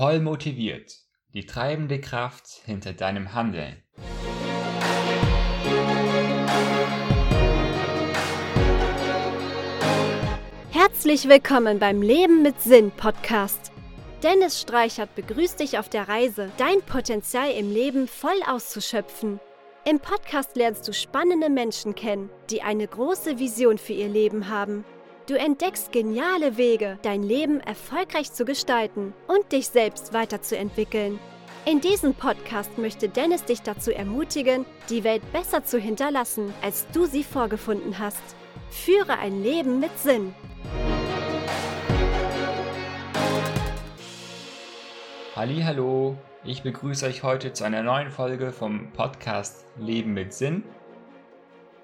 Voll motiviert. Die treibende Kraft hinter deinem Handeln. Herzlich willkommen beim Leben mit Sinn Podcast. Dennis Streichert begrüßt dich auf der Reise, dein Potenzial im Leben voll auszuschöpfen. Im Podcast lernst du spannende Menschen kennen, die eine große Vision für ihr Leben haben. Du entdeckst geniale Wege, dein Leben erfolgreich zu gestalten und dich selbst weiterzuentwickeln. In diesem Podcast möchte Dennis dich dazu ermutigen, die Welt besser zu hinterlassen, als du sie vorgefunden hast. Führe ein Leben mit Sinn. Hallo, ich begrüße euch heute zu einer neuen Folge vom Podcast Leben mit Sinn.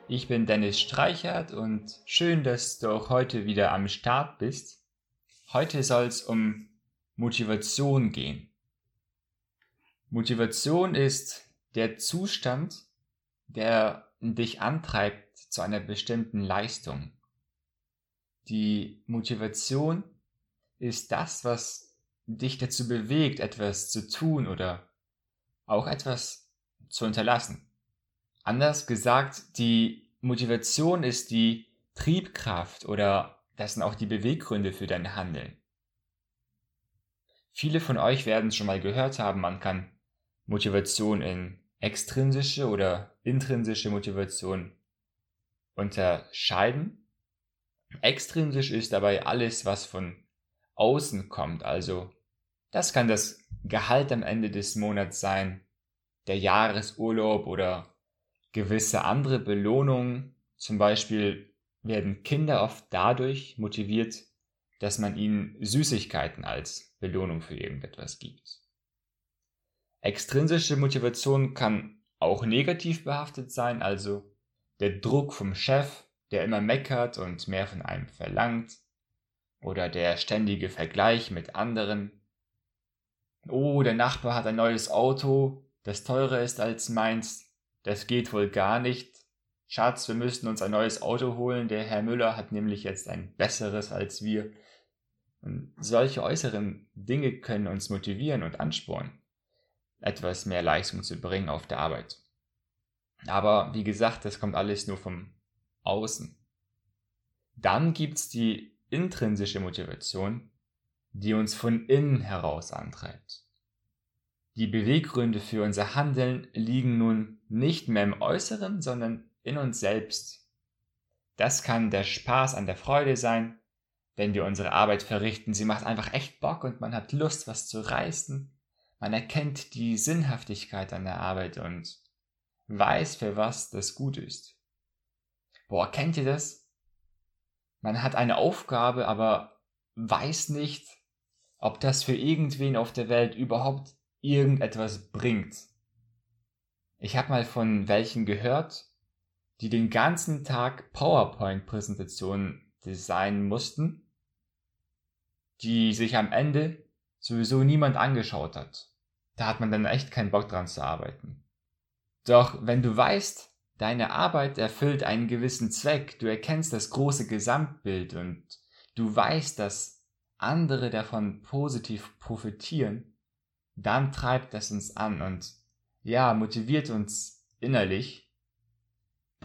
Ich bin Dennis Streichert und schön, dass du auch heute wieder am Start bist. Heute soll es um Motivation gehen. Motivation ist der Zustand, der dich antreibt zu einer bestimmten Leistung. Die Motivation ist das, was dich dazu bewegt, etwas zu tun oder auch etwas zu unterlassen. Anders gesagt, die Motivation ist die Triebkraft oder das sind auch die Beweggründe für dein Handeln. Viele von euch werden es schon mal gehört haben, man kann Motivation in extrinsische oder intrinsische Motivation unterscheiden. Extrinsisch ist dabei alles, was von außen kommt. Also das kann das Gehalt am Ende des Monats sein, der Jahresurlaub oder gewisse andere Belohnungen. Zum Beispiel werden Kinder oft dadurch motiviert, dass man ihnen Süßigkeiten als Belohnung für irgendetwas gibt. Extrinsische Motivation kann auch negativ behaftet sein, also der Druck vom Chef, der immer meckert und mehr von einem verlangt, oder der ständige Vergleich mit anderen. Oh, der Nachbar hat ein neues Auto, das teurer ist als meins. Das geht wohl gar nicht. Schatz, wir müssen uns ein neues Auto holen. Der Herr Müller hat nämlich jetzt ein besseres als wir. Und solche äußeren Dinge können uns motivieren und anspornen, etwas mehr Leistung zu bringen auf der Arbeit. Aber wie gesagt, das kommt alles nur vom Außen. Dann gibt's die intrinsische Motivation, die uns von innen heraus antreibt. Die Beweggründe für unser Handeln liegen nun nicht mehr im Äußeren, sondern in uns selbst. Das kann der Spaß an der Freude sein, wenn wir unsere Arbeit verrichten. Sie macht einfach echt Bock und man hat Lust, was zu reißen. Man erkennt die Sinnhaftigkeit an der Arbeit und weiß, für was das gut ist. Boah, kennt ihr das? man hat eine Aufgabe, aber weiß nicht, ob das für irgendwen auf der Welt überhaupt irgendetwas bringt. Ich habe mal von welchen gehört, die den ganzen Tag PowerPoint-Präsentationen designen mussten, die sich am Ende sowieso niemand angeschaut hat. Da hat man dann echt keinen Bock dran zu arbeiten. Doch wenn du weißt, Deine Arbeit erfüllt einen gewissen Zweck, du erkennst das große Gesamtbild und du weißt, dass andere davon positiv profitieren, dann treibt das uns an und ja, motiviert uns innerlich,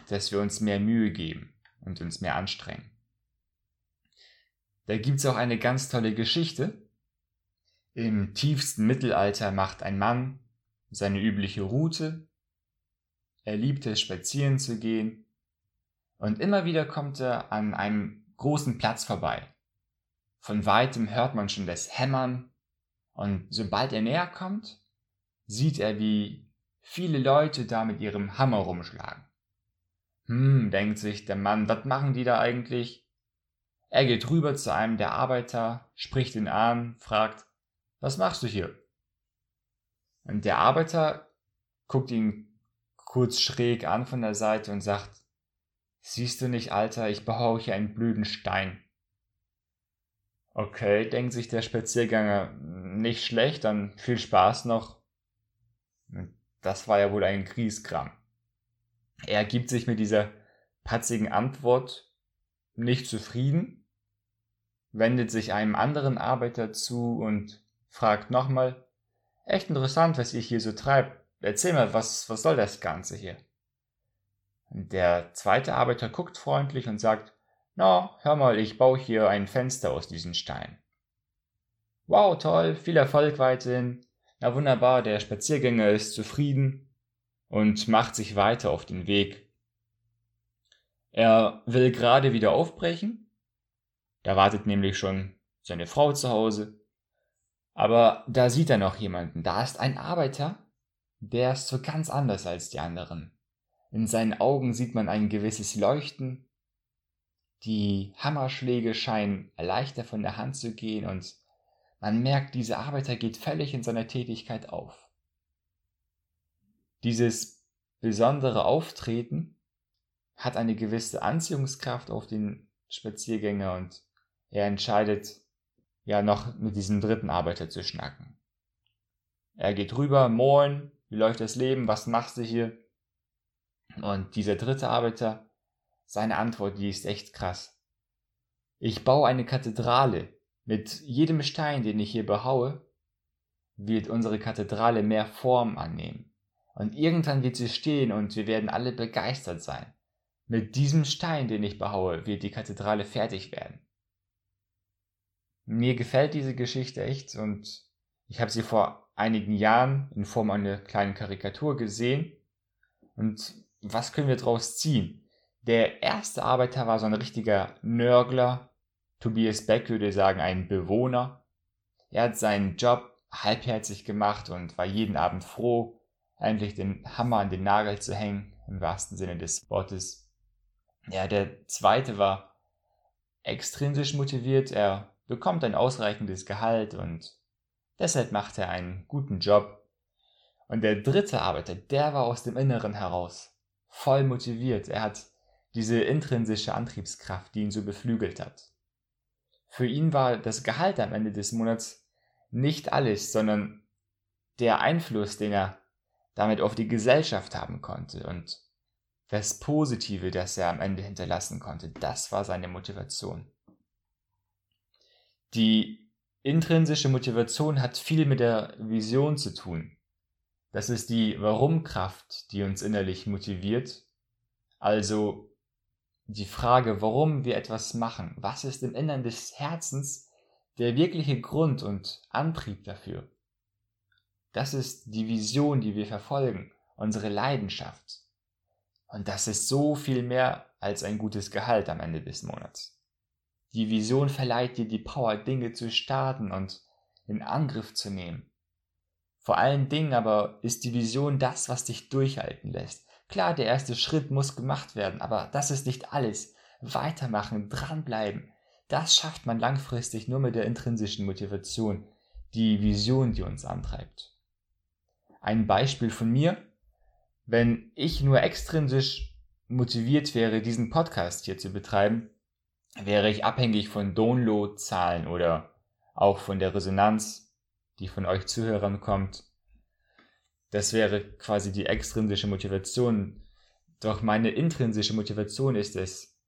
dass wir uns mehr Mühe geben und uns mehr anstrengen. Da gibt's auch eine ganz tolle Geschichte. Im tiefsten Mittelalter macht ein Mann seine übliche Route er liebte es, spazieren zu gehen. Und immer wieder kommt er an einem großen Platz vorbei. Von weitem hört man schon das Hämmern. Und sobald er näher kommt, sieht er, wie viele Leute da mit ihrem Hammer rumschlagen. Hm, denkt sich der Mann, was machen die da eigentlich? Er geht rüber zu einem der Arbeiter, spricht ihn an, fragt, was machst du hier? Und der Arbeiter guckt ihn kurz schräg an von der Seite und sagt, siehst du nicht, Alter, ich behaue hier einen blöden Stein. Okay, denkt sich der Spaziergänger, nicht schlecht, dann viel Spaß noch. Das war ja wohl ein Grieskram. Er gibt sich mit dieser patzigen Antwort nicht zufrieden, wendet sich einem anderen Arbeiter zu und fragt nochmal, echt interessant, was ihr hier so treibt. Erzähl mal, was, was soll das Ganze hier? Der zweite Arbeiter guckt freundlich und sagt, na, hör mal, ich baue hier ein Fenster aus diesen Steinen. Wow, toll, viel Erfolg weiterhin. Na wunderbar, der Spaziergänger ist zufrieden und macht sich weiter auf den Weg. Er will gerade wieder aufbrechen. Da wartet nämlich schon seine Frau zu Hause. Aber da sieht er noch jemanden. Da ist ein Arbeiter, der ist so ganz anders als die anderen. In seinen Augen sieht man ein gewisses Leuchten. Die Hammerschläge scheinen leichter von der Hand zu gehen und man merkt, dieser Arbeiter geht völlig in seiner Tätigkeit auf. Dieses besondere Auftreten hat eine gewisse Anziehungskraft auf den Spaziergänger und er entscheidet, ja noch mit diesem dritten Arbeiter zu schnacken. Er geht rüber, moin, wie läuft das Leben, was machst du hier? Und dieser dritte Arbeiter, seine Antwort, die ist echt krass. Ich baue eine Kathedrale. Mit jedem Stein, den ich hier behaue, wird unsere Kathedrale mehr Form annehmen. Und irgendwann wird sie stehen und wir werden alle begeistert sein. Mit diesem Stein, den ich behaue, wird die Kathedrale fertig werden. Mir gefällt diese Geschichte echt und ich habe sie vor einigen Jahren in Form einer kleinen Karikatur gesehen. Und was können wir daraus ziehen? Der erste Arbeiter war so ein richtiger Nörgler. Tobias Beck würde sagen, ein Bewohner. Er hat seinen Job halbherzig gemacht und war jeden Abend froh, endlich den Hammer an den Nagel zu hängen, im wahrsten Sinne des Wortes. Ja, der zweite war extrinsisch motiviert. Er bekommt ein ausreichendes Gehalt und deshalb macht er einen guten Job. Und der dritte Arbeiter, der war aus dem Inneren heraus voll motiviert. Er hat diese intrinsische Antriebskraft, die ihn so beflügelt hat. Für ihn war das Gehalt am Ende des Monats nicht alles, sondern der Einfluss, den er damit auf die Gesellschaft haben konnte und das Positive, das er am Ende hinterlassen konnte, das war seine Motivation. Die intrinsische Motivation hat viel mit der Vision zu tun. Das ist die Warum-Kraft, die uns innerlich motiviert. Also die Frage, warum wir etwas machen. Was ist im Innern des Herzens der wirkliche Grund und Antrieb dafür? Das ist die Vision, die wir verfolgen, unsere Leidenschaft. Und das ist so viel mehr als ein gutes Gehalt am Ende des Monats. Die Vision verleiht dir die Power, Dinge zu starten und in Angriff zu nehmen. Vor allen Dingen aber ist die Vision das, was dich durchhalten lässt. Klar, der erste Schritt muss gemacht werden, aber das ist nicht alles. Weitermachen, dranbleiben, das schafft man langfristig nur mit der intrinsischen Motivation, die Vision, die uns antreibt. Ein Beispiel von mir, wenn ich nur extrinsisch motiviert wäre, diesen Podcast hier zu betreiben, wäre ich abhängig von Downloadzahlen oder auch von der Resonanz, die von euch Zuhörern kommt. Das wäre quasi die extrinsische Motivation. Doch meine intrinsische Motivation ist es,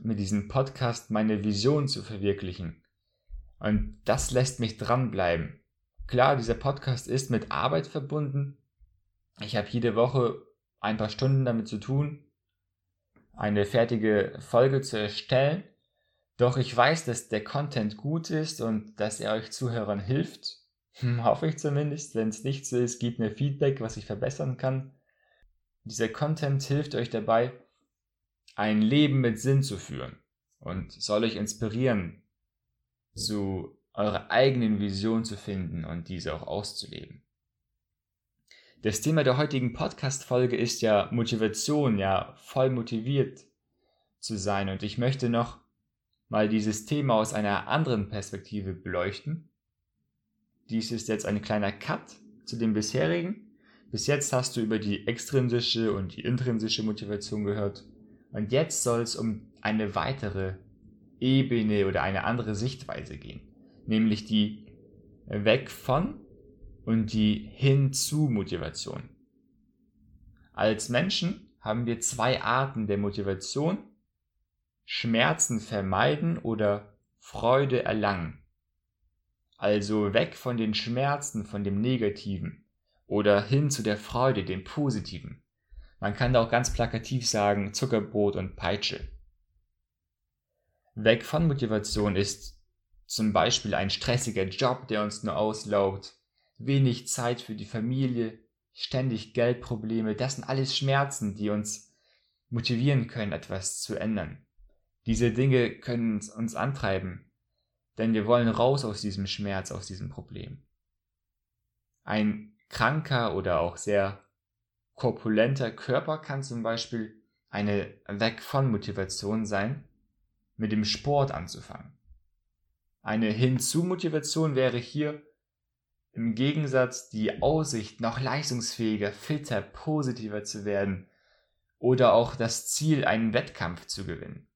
mit diesem Podcast meine Vision zu verwirklichen. Und das lässt mich dranbleiben. Klar, dieser Podcast ist mit Arbeit verbunden. Ich habe jede Woche ein paar Stunden damit zu tun, eine fertige Folge zu erstellen. Doch ich weiß, dass der Content gut ist und dass er euch Zuhörern hilft. Hm, hoffe ich zumindest. Wenn es nicht so ist, gebt mir Feedback, was ich verbessern kann. Dieser Content hilft euch dabei, ein Leben mit Sinn zu führen und soll euch inspirieren, zu eurer eigenen Vision zu finden und diese auch auszuleben. Das Thema der heutigen Podcast-Folge ist ja Motivation, ja, voll motiviert zu sein. Und ich möchte noch mal dieses Thema aus einer anderen Perspektive beleuchten. Dies ist jetzt ein kleiner Cut zu dem bisherigen. Bis jetzt hast du über die extrinsische und die intrinsische Motivation gehört. Und jetzt soll es um eine weitere Ebene oder eine andere Sichtweise gehen. Nämlich die weg von und die Hinzu-Motivation. Als Menschen haben wir zwei Arten der Motivation. Schmerzen vermeiden oder Freude erlangen. Also weg von den Schmerzen, von dem Negativen oder hin zu der Freude, dem Positiven. Man kann da auch ganz plakativ sagen Zuckerbrot und Peitsche. Weg von Motivation ist zum Beispiel ein stressiger Job, der uns nur auslaugt, wenig Zeit für die Familie, ständig Geldprobleme, das sind alles Schmerzen, die uns motivieren können, etwas zu ändern. Diese Dinge können uns antreiben, denn wir wollen raus aus diesem Schmerz, aus diesem Problem. Ein kranker oder auch sehr korpulenter Körper kann zum Beispiel eine Weg von Motivation sein, mit dem Sport anzufangen. Eine Hinzu-Motivation wäre hier im Gegensatz die Aussicht, noch leistungsfähiger, fitter, positiver zu werden oder auch das Ziel, einen Wettkampf zu gewinnen.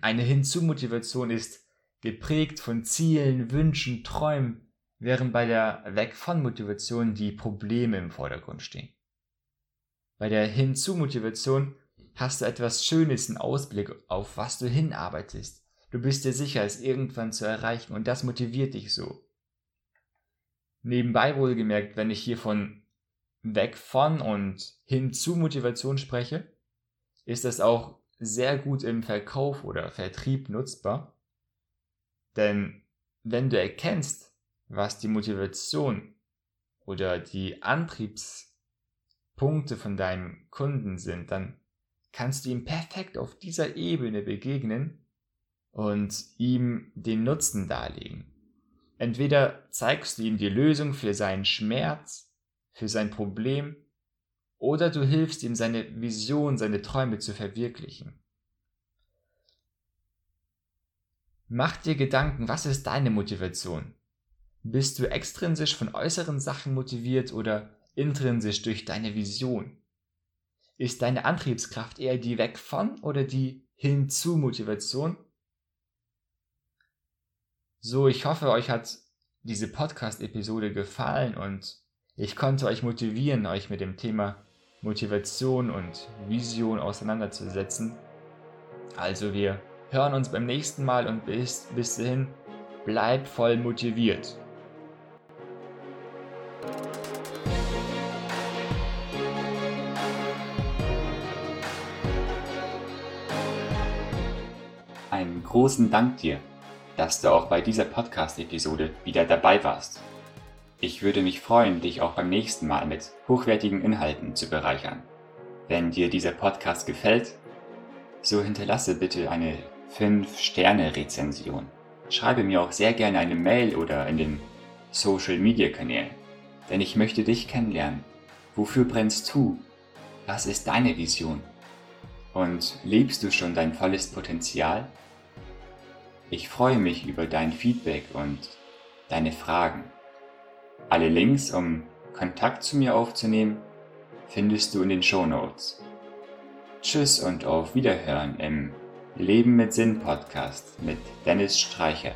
Eine Hinzu-Motivation ist geprägt von Zielen, Wünschen, Träumen, während bei der Weg von Motivation die Probleme im Vordergrund stehen. Bei der Hinzu-Motivation hast du etwas Schönes, einen Ausblick auf was du hinarbeitest. Du bist dir sicher, es irgendwann zu erreichen und das motiviert dich so. Nebenbei wohlgemerkt, wenn ich hier von weg von und hin zu Motivation spreche, ist das auch sehr gut im Verkauf oder Vertrieb nutzbar. Denn wenn du erkennst, was die Motivation oder die Antriebspunkte von deinem Kunden sind, dann kannst du ihm perfekt auf dieser Ebene begegnen und ihm den Nutzen darlegen. Entweder zeigst du ihm die Lösung für seinen Schmerz, für sein Problem, oder du hilfst ihm seine Vision, seine Träume zu verwirklichen. Mach dir Gedanken, was ist deine Motivation? Bist du extrinsisch von äußeren Sachen motiviert oder intrinsisch durch deine Vision? Ist deine Antriebskraft eher die weg von oder die hin zu Motivation? So, ich hoffe, euch hat diese Podcast-Episode gefallen und ich konnte euch motivieren, euch mit dem Thema Motivation und Vision auseinanderzusetzen. Also wir hören uns beim nächsten Mal und bis, bis dahin bleibt voll motiviert. Einen großen Dank dir, dass du auch bei dieser Podcast-Episode wieder dabei warst. Ich würde mich freuen, dich auch beim nächsten Mal mit hochwertigen Inhalten zu bereichern. Wenn dir dieser Podcast gefällt, so hinterlasse bitte eine 5-Sterne-Rezension. Schreibe mir auch sehr gerne eine Mail oder in den Social-Media-Kanälen, denn ich möchte dich kennenlernen. Wofür brennst du? Was ist deine Vision? Und lebst du schon dein volles Potenzial? Ich freue mich über dein Feedback und deine Fragen. Alle Links, um Kontakt zu mir aufzunehmen, findest du in den Show Notes. Tschüss und auf Wiederhören im Leben mit Sinn Podcast mit Dennis Streichert.